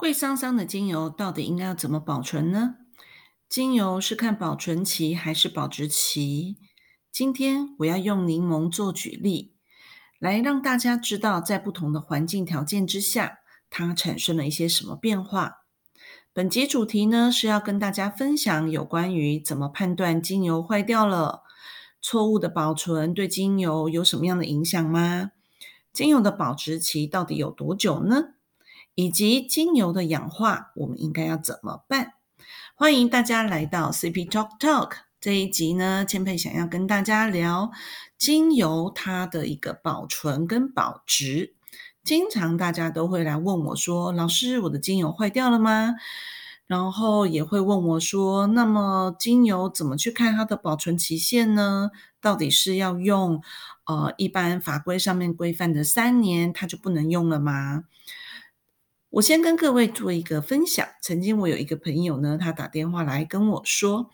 贵桑桑的精油到底应该要怎么保存呢？精油是看保存期还是保质期？今天我要用柠檬做举例，来让大家知道在不同的环境条件之下，它产生了一些什么变化。本集主题呢是要跟大家分享有关于怎么判断精油坏掉了，错误的保存对精油有什么样的影响吗？精油的保质期到底有多久呢？以及精油的氧化，我们应该要怎么办？欢迎大家来到 CP Talk Talk 这一集呢，千佩想要跟大家聊精油它的一个保存跟保值。经常大家都会来问我说：“老师，我的精油坏掉了吗？”然后也会问我说：“那么精油怎么去看它的保存期限呢？到底是要用呃一般法规上面规范的三年，它就不能用了吗？”我先跟各位做一个分享。曾经我有一个朋友呢，他打电话来跟我说：“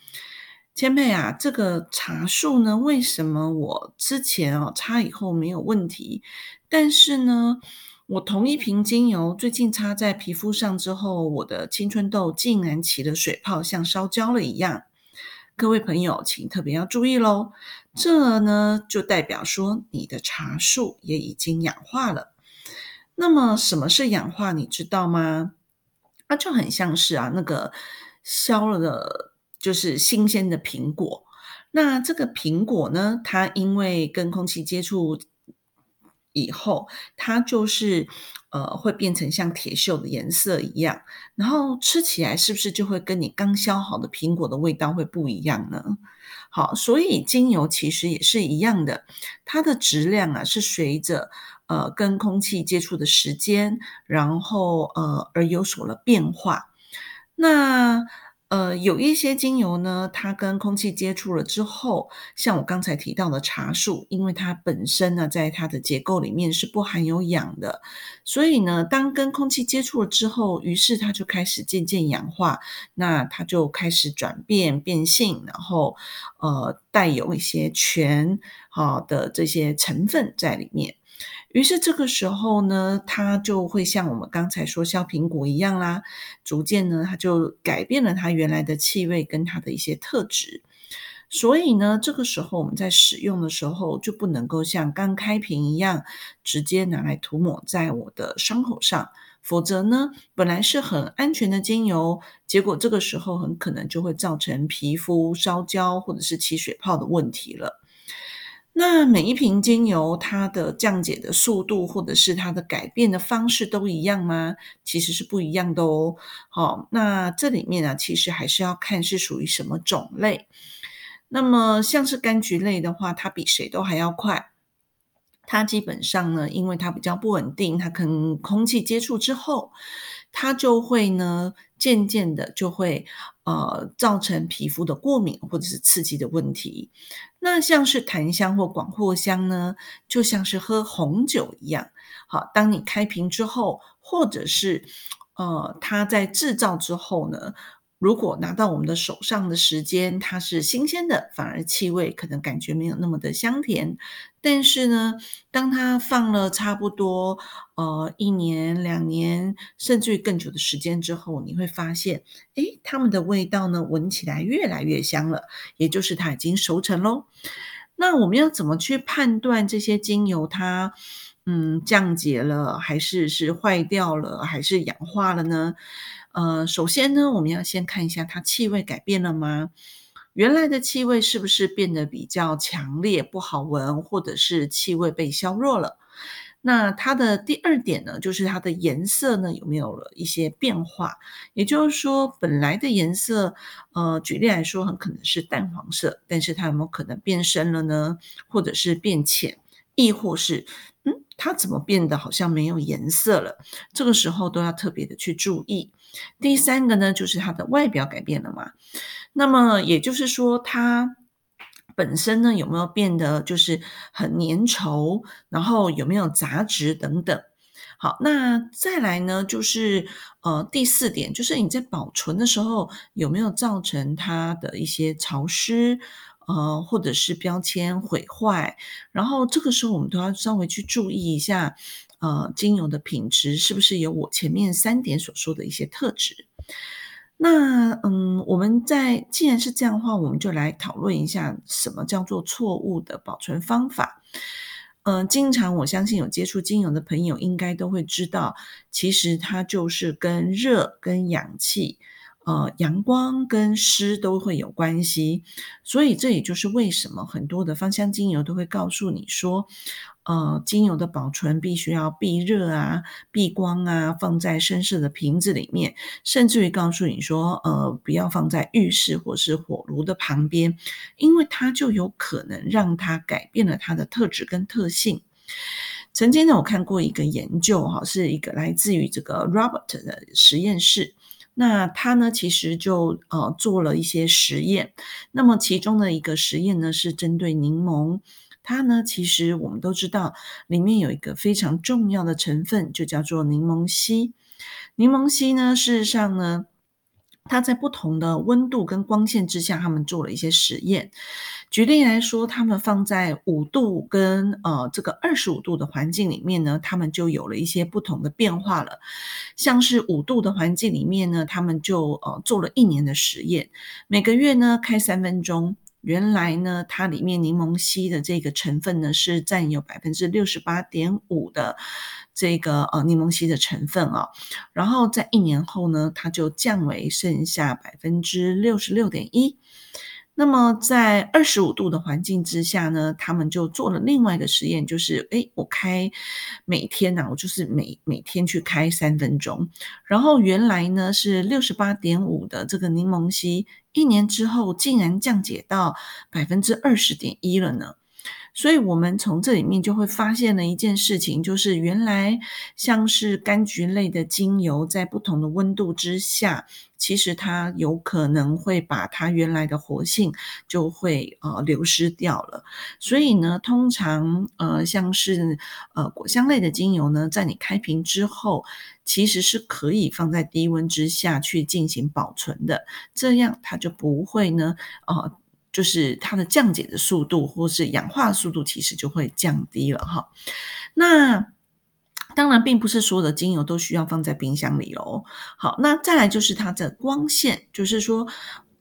千佩啊，这个茶树呢，为什么我之前哦擦以后没有问题，但是呢，我同一瓶精油最近擦在皮肤上之后，我的青春痘竟然起了水泡，像烧焦了一样。”各位朋友，请特别要注意喽，这呢就代表说你的茶树也已经氧化了。那么什么是氧化？你知道吗？那就很像是啊，那个削了的，就是新鲜的苹果。那这个苹果呢，它因为跟空气接触以后，它就是呃会变成像铁锈的颜色一样。然后吃起来是不是就会跟你刚削好的苹果的味道会不一样呢？好，所以精油其实也是一样的，它的质量啊是随着。呃，跟空气接触的时间，然后呃而有所了变化。那呃有一些精油呢，它跟空气接触了之后，像我刚才提到的茶树，因为它本身呢在它的结构里面是不含有氧的，所以呢，当跟空气接触了之后，于是它就开始渐渐氧化，那它就开始转变变性，然后呃带有一些醛好的这些成分在里面。于是这个时候呢，它就会像我们刚才说削苹果一样啦，逐渐呢，它就改变了它原来的气味跟它的一些特质。所以呢，这个时候我们在使用的时候，就不能够像刚开瓶一样，直接拿来涂抹在我的伤口上，否则呢，本来是很安全的精油，结果这个时候很可能就会造成皮肤烧焦或者是起水泡的问题了。那每一瓶精油，它的降解的速度，或者是它的改变的方式都一样吗？其实是不一样的哦。好，那这里面呢，其实还是要看是属于什么种类。那么像是柑橘类的话，它比谁都还要快。它基本上呢，因为它比较不稳定，它跟空气接触之后，它就会呢，渐渐的就会呃造成皮肤的过敏或者是刺激的问题。那像是檀香或广藿香呢，就像是喝红酒一样。好，当你开瓶之后，或者是呃它在制造之后呢。如果拿到我们的手上的时间它是新鲜的，反而气味可能感觉没有那么的香甜。但是呢，当它放了差不多呃一年、两年，甚至于更久的时间之后，你会发现，诶，它们的味道呢，闻起来越来越香了，也就是它已经熟成喽。那我们要怎么去判断这些精油它嗯降解了，还是是坏掉了，还是氧化了呢？呃，首先呢，我们要先看一下它气味改变了吗？原来的气味是不是变得比较强烈，不好闻，或者是气味被削弱了？那它的第二点呢，就是它的颜色呢有没有了一些变化？也就是说，本来的颜色，呃，举例来说，很可能是淡黄色，但是它有没有可能变深了呢？或者是变浅，亦或是，嗯，它怎么变得好像没有颜色了？这个时候都要特别的去注意。第三个呢，就是它的外表改变了嘛？那么也就是说，它本身呢有没有变得就是很粘稠，然后有没有杂质等等？好，那再来呢，就是呃第四点，就是你在保存的时候有没有造成它的一些潮湿？呃，或者是标签毁坏，然后这个时候我们都要稍微去注意一下，呃精油的品质是不是有我前面三点所说的一些特质。那嗯，我们在既然是这样的话，我们就来讨论一下什么叫做错误的保存方法。嗯，经常我相信有接触精油的朋友应该都会知道，其实它就是跟热、跟氧气。呃，阳光跟湿都会有关系，所以这也就是为什么很多的芳香精油都会告诉你说，呃，精油的保存必须要避热啊、避光啊，放在深色的瓶子里面，甚至于告诉你说，呃，不要放在浴室或是火炉的旁边，因为它就有可能让它改变了它的特质跟特性。曾经呢，我看过一个研究，哈，是一个来自于这个 Robert 的实验室。那他呢，其实就呃做了一些实验。那么其中的一个实验呢，是针对柠檬。它呢，其实我们都知道，里面有一个非常重要的成分，就叫做柠檬烯。柠檬烯呢，事实上呢。它在不同的温度跟光线之下，他们做了一些实验。举例来说，他们放在五度跟呃这个二十五度的环境里面呢，他们就有了一些不同的变化了。像是五度的环境里面呢，他们就呃做了一年的实验，每个月呢开三分钟。原来呢，它里面柠檬烯的这个成分呢是占有百分之六十八点五的这个呃柠檬烯的成分啊，然后在一年后呢，它就降为剩下百分之六十六点一。那么在二十五度的环境之下呢，他们就做了另外一个实验，就是诶，我开每天呢，我就是每每天去开三分钟，然后原来呢是六十八点五的这个柠檬烯，一年之后竟然降解到百分之二十点一了呢。所以，我们从这里面就会发现了一件事情，就是原来像是柑橘类的精油，在不同的温度之下，其实它有可能会把它原来的活性就会呃流失掉了。所以呢，通常呃像是呃果香类的精油呢，在你开瓶之后，其实是可以放在低温之下去进行保存的，这样它就不会呢呃。就是它的降解的速度，或是氧化速度，其实就会降低了哈。那当然，并不是所有的精油都需要放在冰箱里哦。好，那再来就是它的光线，就是说。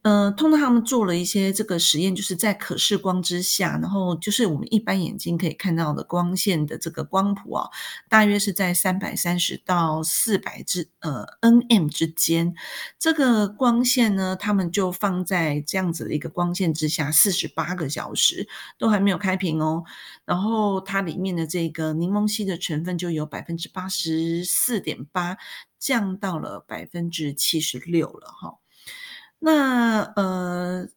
呃，通常他们做了一些这个实验，就是在可视光之下，然后就是我们一般眼睛可以看到的光线的这个光谱啊，大约是在三百三十到四百之呃 nm 之间。这个光线呢，他们就放在这样子的一个光线之下，四十八个小时都还没有开屏哦。然后它里面的这个柠檬烯的成分就有百分之八十四点八，降到了百分之七十六了哈。那呃，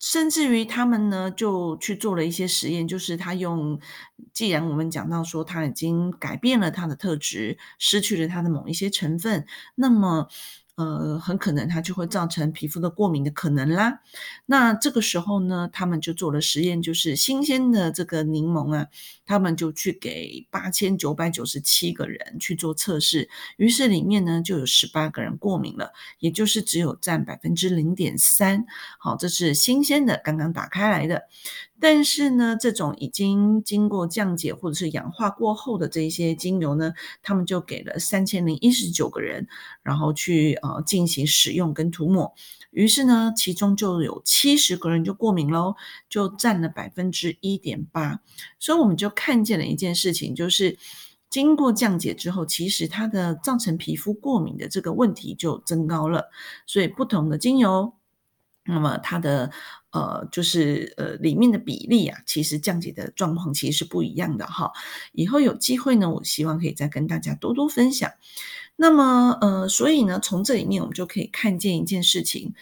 甚至于他们呢，就去做了一些实验，就是他用，既然我们讲到说他已经改变了他的特质，失去了他的某一些成分，那么。呃，很可能它就会造成皮肤的过敏的可能啦。那这个时候呢，他们就做了实验，就是新鲜的这个柠檬啊，他们就去给八千九百九十七个人去做测试，于是里面呢就有十八个人过敏了，也就是只有占百分之零点三。好，这是新鲜的，刚刚打开来的。但是呢，这种已经经过降解或者是氧化过后的这些精油呢，他们就给了三千零一十九个人，然后去呃进行使用跟涂抹。于是呢，其中就有七十个人就过敏喽，就占了百分之一点八。所以我们就看见了一件事情，就是经过降解之后，其实它的造成皮肤过敏的这个问题就增高了。所以不同的精油。那么它的呃，就是呃里面的比例啊，其实降解的状况其实是不一样的哈。以后有机会呢，我希望可以再跟大家多多分享。那么呃，所以呢，从这里面我们就可以看见一件事情：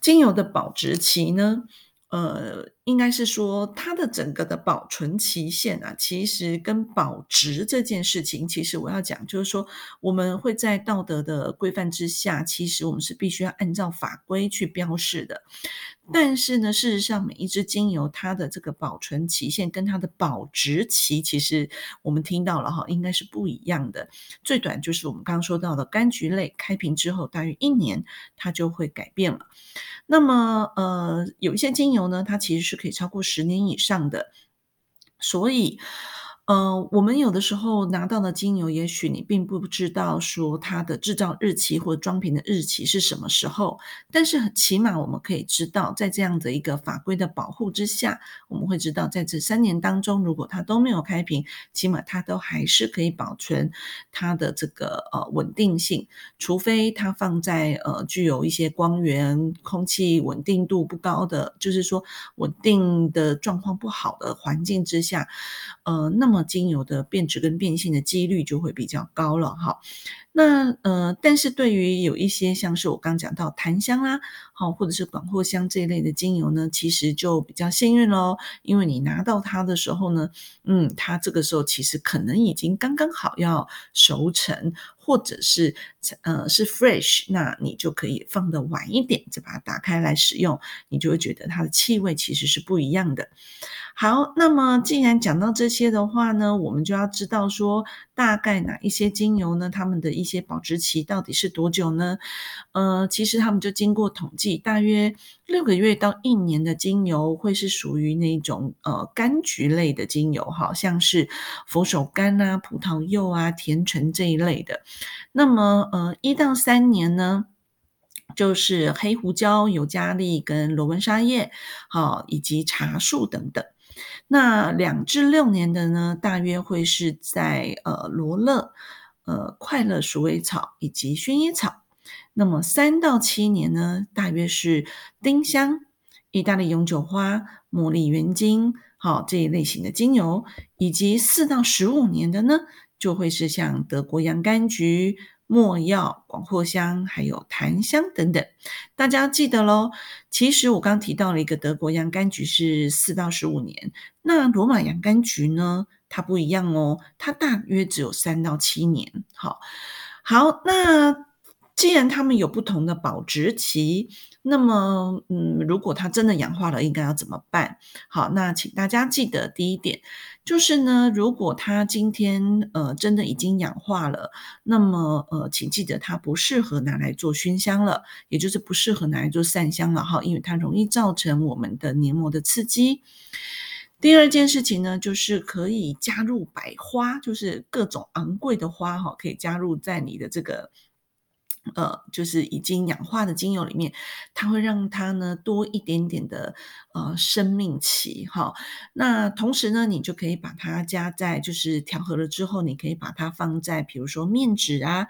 精油的保质期呢。呃，应该是说它的整个的保存期限啊，其实跟保值这件事情，其实我要讲，就是说我们会在道德的规范之下，其实我们是必须要按照法规去标示的。但是呢，事实上每一支精油它的这个保存期限跟它的保值期，其实我们听到了哈，应该是不一样的。最短就是我们刚刚说到的柑橘类，开瓶之后大约一年，它就会改变了。那么，呃，有一些精油呢，它其实是可以超过十年以上的，所以，呃，我们有的时候拿到的精油，也许你并不知道说它的制造日期或装瓶的日期是什么时候，但是起码我们可以知道，在这样的一个法规的保护之下，我们会知道在这三年当中，如果它都没有开瓶，起码它都还是可以保存它的这个呃稳定性，除非它放在呃具有一些光源、空气稳定度不高的，就是说稳定的状况不好的环境之下，呃，那么。那么精油的变质跟变性的几率就会比较高了哈。那呃，但是对于有一些像是我刚讲到檀香啦，好或者是广藿香这一类的精油呢，其实就比较幸运喽，因为你拿到它的时候呢，嗯，它这个时候其实可能已经刚刚好要熟成，或者是呃是 fresh，那你就可以放的晚一点，再把它打开来使用，你就会觉得它的气味其实是不一样的。好，那么既然讲到这些的话呢，我们就要知道说，大概哪一些精油呢，它们的一些保质期到底是多久呢？呃，其实他们就经过统计，大约六个月到一年的精油会是属于那种呃柑橘类的精油，好像是佛手柑啊、葡萄柚啊、甜橙这一类的。那么呃一到三年呢？就是黑胡椒、尤加利跟罗纹沙叶，好，以及茶树等等。那两至六年的呢，大约会是在呃罗勒、呃快乐鼠尾草以及薰衣草。那么三到七年呢，大约是丁香、意大利永久花、茉莉原精，好这一类型的精油。以及四到十五年的呢，就会是像德国洋甘菊。墨药、广藿香，还有檀香等等，大家记得喽。其实我刚提到了一个德国洋甘菊是四到十五年，那罗马洋甘菊呢，它不一样哦，它大约只有三到七年。好，好，那。既然它们有不同的保质期，那么，嗯，如果它真的氧化了，应该要怎么办？好，那请大家记得第一点，就是呢，如果它今天呃真的已经氧化了，那么呃，请记得它不适合拿来做熏香了，也就是不适合拿来做散香了哈，因为它容易造成我们的黏膜的刺激。第二件事情呢，就是可以加入百花，就是各种昂贵的花哈，可以加入在你的这个。呃，就是已经氧化的精油里面，它会让它呢多一点点的呃生命期哈。那同时呢，你就可以把它加在，就是调和了之后，你可以把它放在，比如说面纸啊、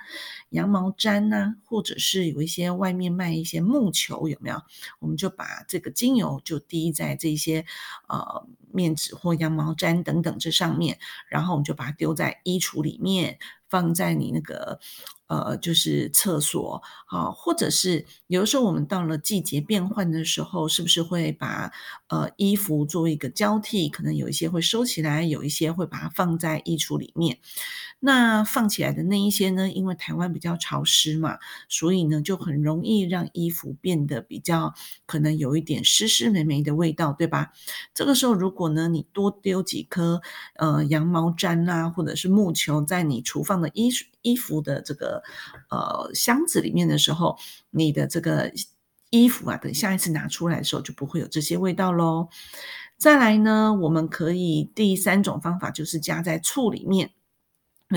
羊毛毡呐，或者是有一些外面卖一些木球，有没有？我们就把这个精油就滴在这些呃面纸或羊毛毡等等这上面，然后我们就把它丢在衣橱里面。放在你那个呃，就是厕所啊，或者是有的时候我们到了季节变换的时候，是不是会把呃衣服做一个交替？可能有一些会收起来，有一些会把它放在衣橱里面。那放起来的那一些呢？因为台湾比较潮湿嘛，所以呢就很容易让衣服变得比较可能有一点湿湿霉霉的味道，对吧？这个时候如果呢你多丢几颗呃羊毛毡啊，或者是木球在你厨房的衣衣服的这个呃箱子里面的时候，你的这个衣服啊，等下一次拿出来的时候就不会有这些味道喽。再来呢，我们可以第三种方法就是加在醋里面。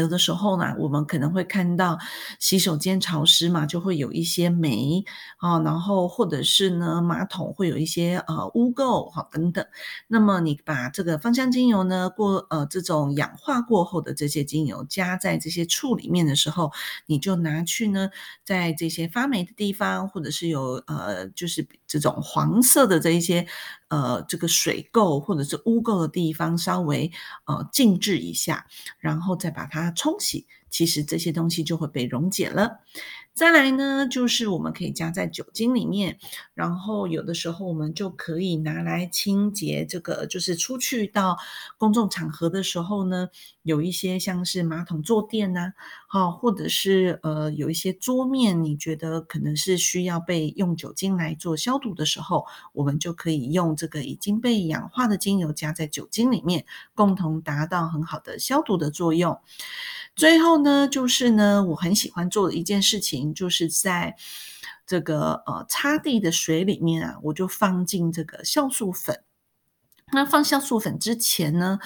有的时候呢，我们可能会看到洗手间潮湿嘛，就会有一些霉啊，然后或者是呢，马桶会有一些呃污垢哈等等。那么你把这个芳香精油呢，过呃这种氧化过后的这些精油加在这些醋里面的时候，你就拿去呢，在这些发霉的地方，或者是有呃就是这种黄色的这一些。呃，这个水垢或者是污垢的地方，稍微呃静置一下，然后再把它冲洗，其实这些东西就会被溶解了。再来呢，就是我们可以加在酒精里面，然后有的时候我们就可以拿来清洁这个，就是出去到公众场合的时候呢，有一些像是马桶坐垫呐，好，或者是呃有一些桌面，你觉得可能是需要被用酒精来做消毒的时候，我们就可以用这个已经被氧化的精油加在酒精里面，共同达到很好的消毒的作用。最后呢，就是呢，我很喜欢做的一件事情，就是在这个呃擦地的水里面啊，我就放进这个酵素粉。那放酵素粉之前呢，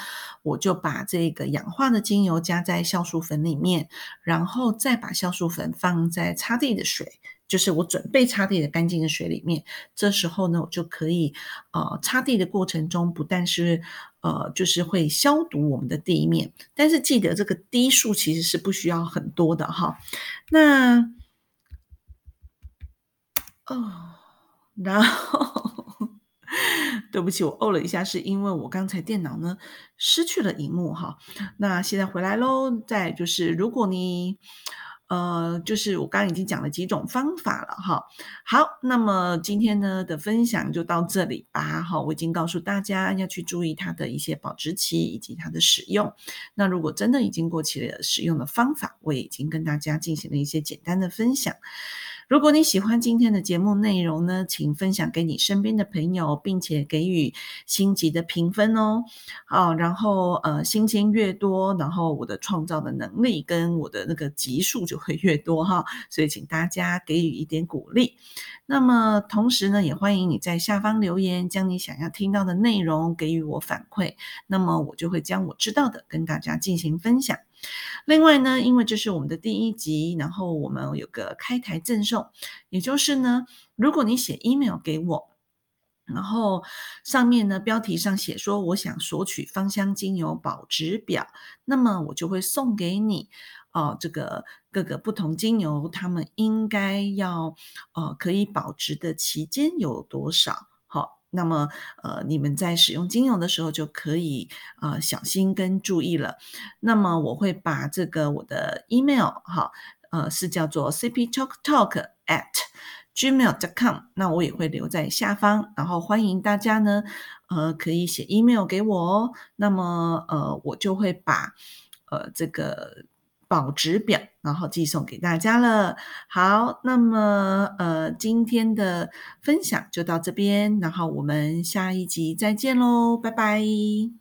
我就把这个氧化的精油加在酵素粉里面，然后再把酵素粉放在擦地的水，就是我准备擦地的干净的水里面。这时候呢，我就可以呃擦地的过程中，不但是呃就是会消毒我们的地面，但是记得这个滴数其实是不需要很多的哈。那哦，然后。对不起，我哦了一下，是因为我刚才电脑呢失去了荧幕哈。那现在回来喽。再就是，如果你呃，就是我刚刚已经讲了几种方法了哈。好，那么今天呢的分享就到这里吧。哈，我已经告诉大家要去注意它的一些保质期以及它的使用。那如果真的已经过期了，使用的方法我也已经跟大家进行了一些简单的分享。如果你喜欢今天的节目内容呢，请分享给你身边的朋友，并且给予星级的评分哦。好，然后呃，星星越多，然后我的创造的能力跟我的那个级数就会越多哈。所以请大家给予一点鼓励。那么同时呢，也欢迎你在下方留言，将你想要听到的内容给予我反馈。那么我就会将我知道的跟大家进行分享。另外呢，因为这是我们的第一集，然后我们有个开台赠送，也就是呢，如果你写 email 给我，然后上面呢标题上写说我想索取芳香精油保值表，那么我就会送给你哦，这个各个不同精油，它们应该要呃可以保值的期间有多少？好那么，呃，你们在使用精油的时候就可以呃小心跟注意了。那么我会把这个我的 email 哈，呃是叫做 cptalktalk at gmail.com，那我也会留在下方，然后欢迎大家呢，呃可以写 email 给我哦。那么呃我就会把呃这个。保值表，然后寄送给大家了。好，那么呃，今天的分享就到这边，然后我们下一集再见喽，拜拜。